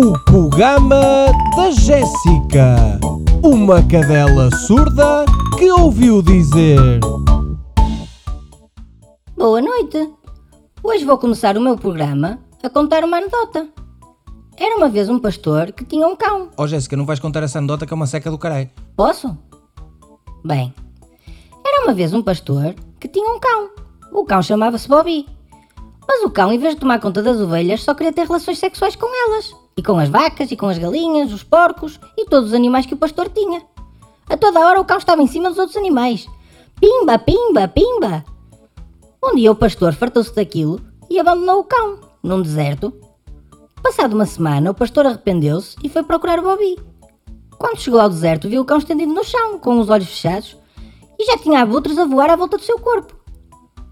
programa da Jéssica, uma cadela surda que ouviu dizer. Boa noite! Hoje vou começar o meu programa a contar uma anedota. Era uma vez um pastor que tinha um cão. Ó Jéssica, não vais contar essa anedota que é uma seca do caralho. Posso? Bem, era uma vez um pastor que tinha um cão. O cão chamava-se Bobby. Mas o cão, em vez de tomar conta das ovelhas, só queria ter relações sexuais com elas. E com as vacas, e com as galinhas, os porcos e todos os animais que o pastor tinha. A toda hora o cão estava em cima dos outros animais. Pimba, pimba, pimba! Um dia o pastor fartou-se daquilo e abandonou o cão, num deserto. Passado uma semana, o pastor arrependeu-se e foi procurar o Bobby. Quando chegou ao deserto, viu o cão estendido no chão, com os olhos fechados, e já tinha abutres a voar à volta do seu corpo.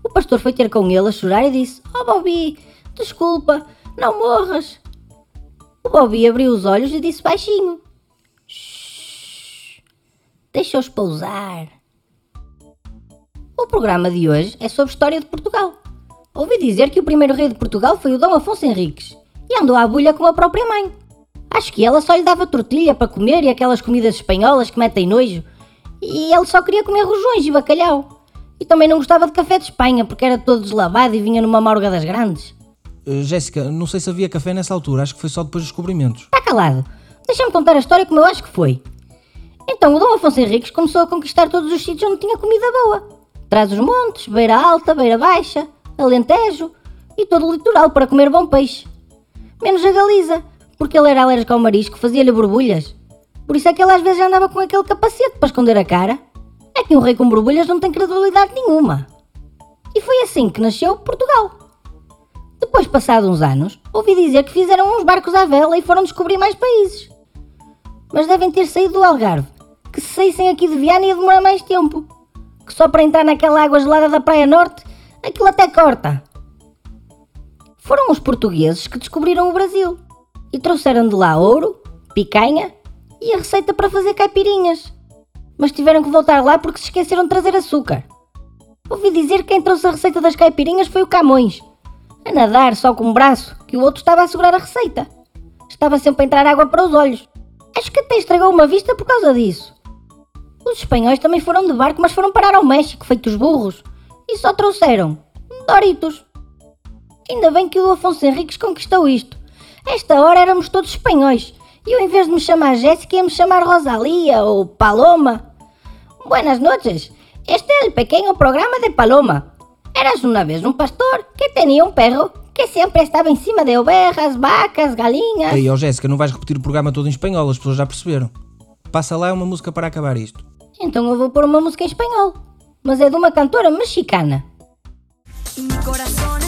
O pastor foi ter com ele a chorar e disse: Oh Bobby, desculpa, não morras. O Bobby abriu os olhos e disse baixinho: Shhh, deixa-os pousar. O programa de hoje é sobre história de Portugal. Ouvi dizer que o primeiro rei de Portugal foi o Dom Afonso Henriques e andou à bulha com a própria mãe. Acho que ela só lhe dava tortilha para comer e aquelas comidas espanholas que metem nojo, e ele só queria comer rojões e bacalhau. E também não gostava de café de Espanha porque era todo deslavado e vinha numa morga das grandes. Uh, Jéssica, não sei se havia café nessa altura, acho que foi só depois dos descobrimentos. Está calado. Deixa-me contar a história como eu acho que foi. Então o Dom Afonso Henriques começou a conquistar todos os sítios onde tinha comida boa. Traz os montes, beira alta, beira baixa, alentejo e todo o litoral para comer bom peixe. Menos a Galiza, porque ele era alérgico ao marisco, fazia-lhe borbulhas. Por isso é que ele às vezes andava com aquele capacete para esconder a cara. É que um rei com borbulhas não tem credibilidade nenhuma. E foi assim que nasceu Portugal. Depois, passados uns anos, ouvi dizer que fizeram uns barcos à vela e foram descobrir mais países. Mas devem ter saído do Algarve, que se saíssem aqui de Viana ia demorar mais tempo. Que só para entrar naquela água gelada da Praia Norte, aquilo até corta. Foram os portugueses que descobriram o Brasil e trouxeram de lá ouro, picanha e a receita para fazer caipirinhas. Mas tiveram que voltar lá porque se esqueceram de trazer açúcar. Ouvi dizer que quem trouxe a receita das caipirinhas foi o Camões, a nadar só com um braço, que o outro estava a segurar a receita. Estava sempre a entrar água para os olhos. Acho que até estragou uma vista por causa disso. Os espanhóis também foram de barco, mas foram parar ao México, feitos burros, e só trouxeram Doritos. Ainda bem que o Afonso Henriques conquistou isto. Esta hora éramos todos espanhóis, e eu em vez de me chamar Jéssica ia me chamar Rosalia ou Paloma. Buenas noches, este é o pequeno programa de Paloma. Eras uma vez um pastor que tinha um perro que sempre estava em cima de ovelhas, vacas, galinhas. Ei, ó Jéssica, não vais repetir o programa todo em espanhol, as pessoas já perceberam. Passa lá uma música para acabar isto. Então eu vou pôr uma música em espanhol, mas é de uma cantora mexicana. Mi corazón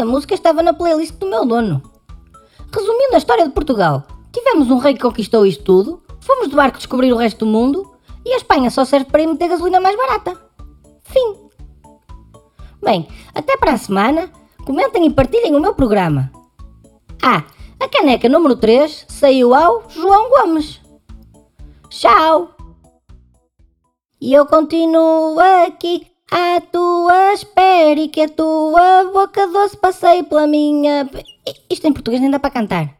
Esta música estava na playlist do meu dono. Resumindo a história de Portugal, tivemos um rei que conquistou isto tudo, fomos de barco descobrir o resto do mundo e a Espanha só serve para ir meter gasolina mais barata. Fim. Bem, até para a semana, comentem e partilhem o meu programa. Ah, a caneca número 3 saiu ao João Gomes. Tchau! E eu continuo aqui à tua espera e que a tua boca doce passeie pela minha. Isto em português nem dá para cantar.